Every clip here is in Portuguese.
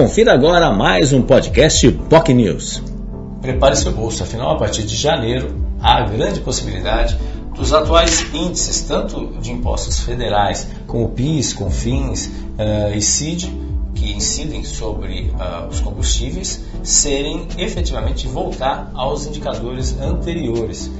Confira agora mais um podcast POC News. Prepare seu bolso, afinal, a partir de janeiro, há grande possibilidade dos atuais índices, tanto de impostos federais, como PIS, CONFINS uh, e CID, que incidem sobre uh, os combustíveis, serem efetivamente voltar aos indicadores anteriores,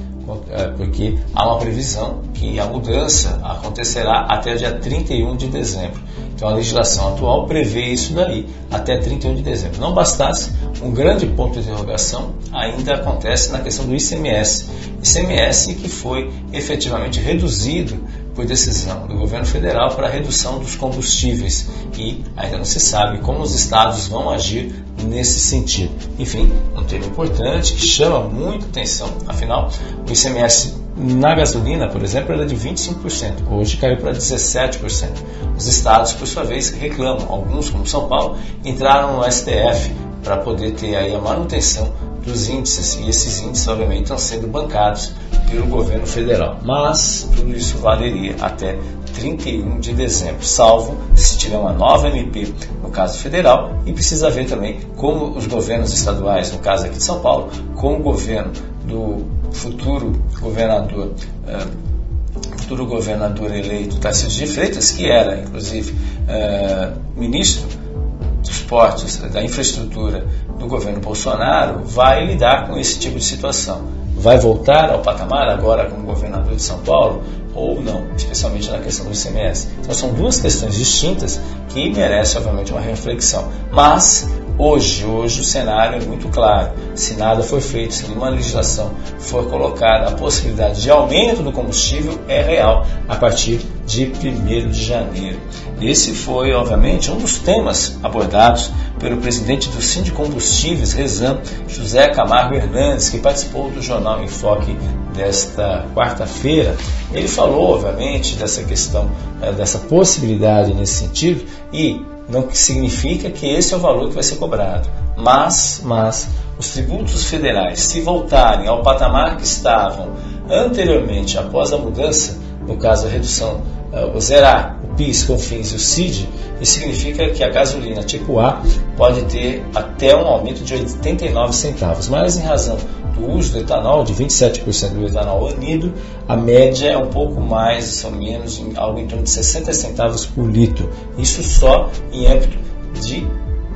é, porque há uma previsão que a mudança acontecerá até dia 31 de dezembro. Então a legislação atual prevê isso daí até 31 de dezembro. Não bastasse, um grande ponto de interrogação ainda acontece na questão do ICMS. ICMS que foi efetivamente reduzido por decisão do governo federal para a redução dos combustíveis e ainda não se sabe como os estados vão agir nesse sentido. Enfim, um tema importante que chama muita atenção, afinal, o ICMS na gasolina, por exemplo, era de 25%, hoje caiu para 17%. Os estados, por sua vez, reclamam. Alguns, como São Paulo, entraram no STF para poder ter aí a manutenção dos índices e esses índices, obviamente, estão sendo bancados pelo governo federal. Mas tudo isso valeria até 31 de dezembro, salvo se tiver uma nova MP no caso federal e precisa ver também como os governos estaduais, no caso aqui de São Paulo, com o governo do futuro governador uh, futuro governador eleito Tarcísio de Freitas, que era inclusive uh, ministro dos portos, da infraestrutura do governo Bolsonaro, vai lidar com esse tipo de situação. Vai voltar ao patamar agora como governador de São Paulo ou não, especialmente na questão do ICMS. Então são duas questões distintas que merecem obviamente uma reflexão. Mas Hoje, hoje o cenário é muito claro. Se nada for feito, se nenhuma legislação for colocada, a possibilidade de aumento do combustível é real a partir de 1 de janeiro. Esse foi, obviamente, um dos temas abordados pelo presidente do Sindicato Combustíveis, Rezan, José Camargo Hernandes, que participou do Jornal Enfoque desta quarta-feira. Ele falou, obviamente, dessa questão, eh, dessa possibilidade nesse sentido e não significa que esse é o valor que vai ser cobrado. Mas, mas os tributos federais, se voltarem ao patamar que estavam anteriormente, após a mudança, no caso a redução, uh, o zerar o PIS, CONFINS e o CID, isso significa que a gasolina tipo A pode ter até um aumento de 89 centavos. Mas em razão do uso do etanol, de 27% do etanol anido, a média é um pouco mais ou menos, algo em torno de 60 centavos por litro. Isso só em âmbito de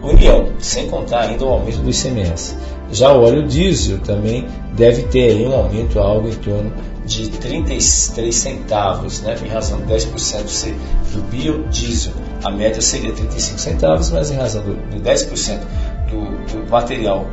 União, sem contar ainda o aumento do ICMS. Já o óleo diesel também deve ter um aumento algo em torno de 33 centavos, né, em razão de 10% ser do biodiesel. A média seria 35 centavos, mas em razão do, de 10% do, do material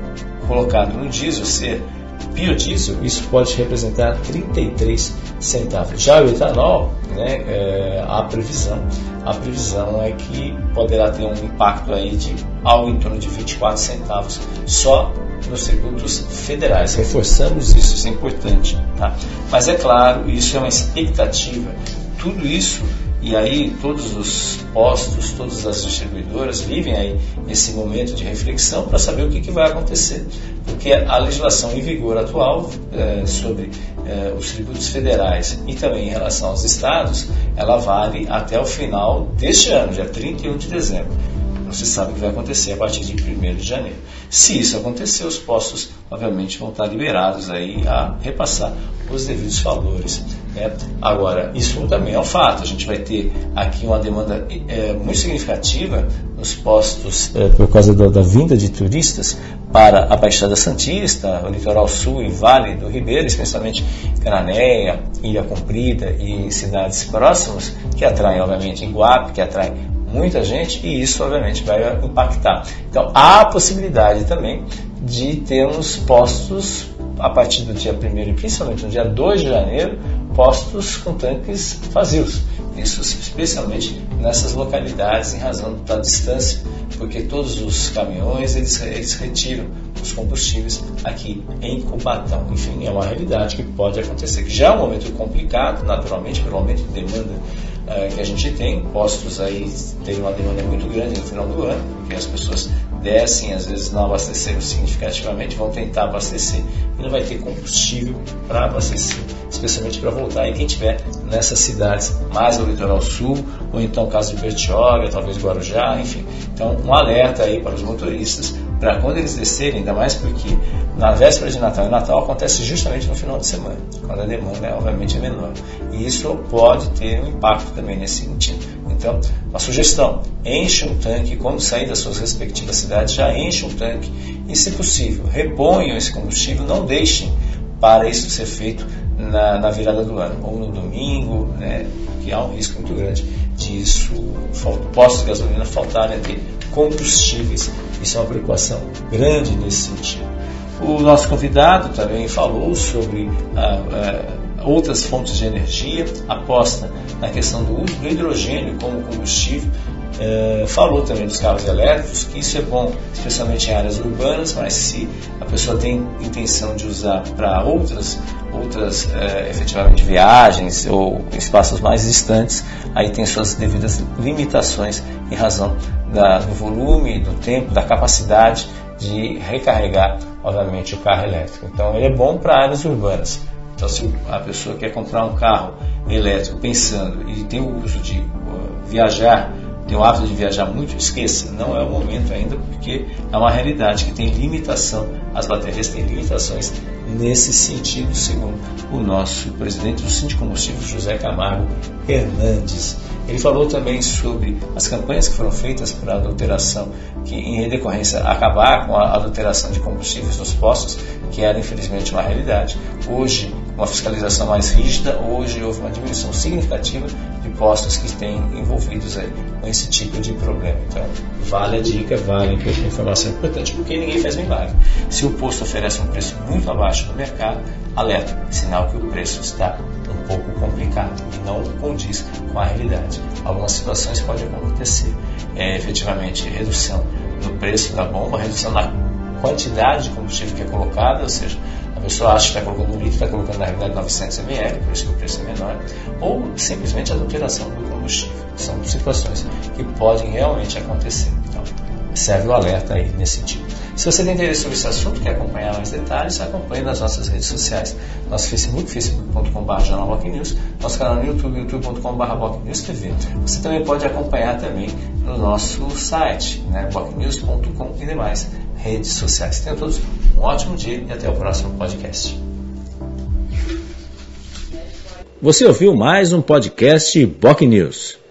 colocado no diesel ser biodiesel, isso pode representar 33 centavos. Já o etanol, né, é, a previsão, a previsão é que poderá ter um impacto aí de algo em torno de 24 centavos só nos tributos federais. Reforçamos isso, isso é importante, tá? Mas é claro, isso é uma expectativa. Tudo isso e aí todos os postos, todas as distribuidoras vivem aí esse momento de reflexão para saber o que, que, vai acontecer. Porque a legislação em vigor atual é, sobre é, os tributos federais e também em relação aos estados, ela vale até o final deste ano, dia 31 de dezembro. Se sabe o que vai acontecer a partir de 1 de janeiro. Se isso acontecer, os postos, obviamente, vão estar liberados aí a repassar os devidos valores. Né? Agora, isso também é um fato. A gente vai ter aqui uma demanda é, muito significativa nos postos é, por causa da, da, vinda de turistas para a Baixada Santista, o litoral sul e Vale do Ribeiro, especialmente Cananéia, Ilha Comprida e cidades próximas, que atraem, obviamente, Iguape, que atrai muita gente e isso, obviamente, vai impactar. Então, há a possibilidade também de termos postos a partir do dia 1 e principalmente no dia 2 de janeiro, postos com tanques vazios. Isso especialmente nessas localidades em razão da distância, porque todos os caminhões eles, eles retiram os combustíveis aqui em Cubatão. Enfim, é uma realidade que pode acontecer, que já é um momento complicado, naturalmente, pelo aumento de demanda é, que a gente tem. Postos aí tem uma demanda muito grande no final do ano, porque as pessoas descem, às vezes não abasteceram significativamente, vão tentar abastecer e não vai ter combustível para abastecer, especialmente para voltar. E quem tiver nessas cidades mais ao litoral sul, ou então caso de Bertioga, talvez Guarujá, enfim. Então, um alerta aí para os motoristas para quando eles descerem, ainda mais porque na véspera de Natal e Natal acontece justamente no final de semana, quando a demanda é, obviamente é menor. E isso pode ter um impacto também nesse sentido. Então, uma sugestão: enche um tanque quando sair das suas respectivas cidades, já enche um tanque e, se possível, reponham esse combustível, não deixem para isso ser feito na, na virada do ano ou no domingo, né, que há um risco muito grande disso, postos de gasolina faltarem aqui combustíveis. Isso é uma preocupação grande nesse sentido. O nosso convidado também falou sobre ah, ah, outras fontes de energia, aposta na questão do uso do hidrogênio como combustível. Eh, falou também dos carros elétricos, que isso é bom, especialmente em áreas urbanas, mas se a pessoa tem intenção de usar para outras, outras eh, efetivamente viagens ou espaços mais distantes, aí tem suas devidas limitações em razão da, do volume, do tempo, da capacidade de recarregar, obviamente, o carro elétrico. Então, ele é bom para áreas urbanas. Então, se a pessoa quer comprar um carro elétrico pensando e tem o uso de uh, viajar, tem o hábito de viajar muito, esqueça, não é o momento ainda, porque é uma realidade que tem limitação, as baterias têm limitações nesse sentido, segundo o nosso presidente do Sindicato Combustíveis, José Camargo Hernandes. Ele falou também sobre as campanhas que foram feitas para adulteração, que em decorrência acabar com a adulteração de combustíveis nos postos, que era infelizmente uma realidade. Hoje, uma fiscalização mais rígida, hoje houve uma diminuição significativa de postos que têm envolvidos aí com esse tipo de problema. Então, vale a dica, vale a informação importante, porque ninguém faz milagre. Se o posto oferece um preço muito abaixo do mercado, alerta, sinal que o preço está um pouco complicado e não condiz com a realidade. Algumas situações podem acontecer. É, efetivamente, redução no preço da bomba, redução na quantidade de combustível que é colocada, ou seja, pessoa acha que está colocando um litro, está colocando na realidade 900 ml, por isso que o preço é menor, ou simplesmente a adulteração do combustível. São situações que podem realmente acontecer. Então, serve o alerta aí nesse sentido. Se você tem interesse sobre esse assunto, quer acompanhar mais detalhes, acompanhe nas nossas redes sociais. Nosso Facebook, facebook.com.br News, nosso canal no YouTube, youtube.com.br TV. Você também pode acompanhar também no nosso site, né, bocnews.com e demais redes sociais. Tenham todos um ótimo dia e até o próximo podcast. Você ouviu mais um podcast Boc News.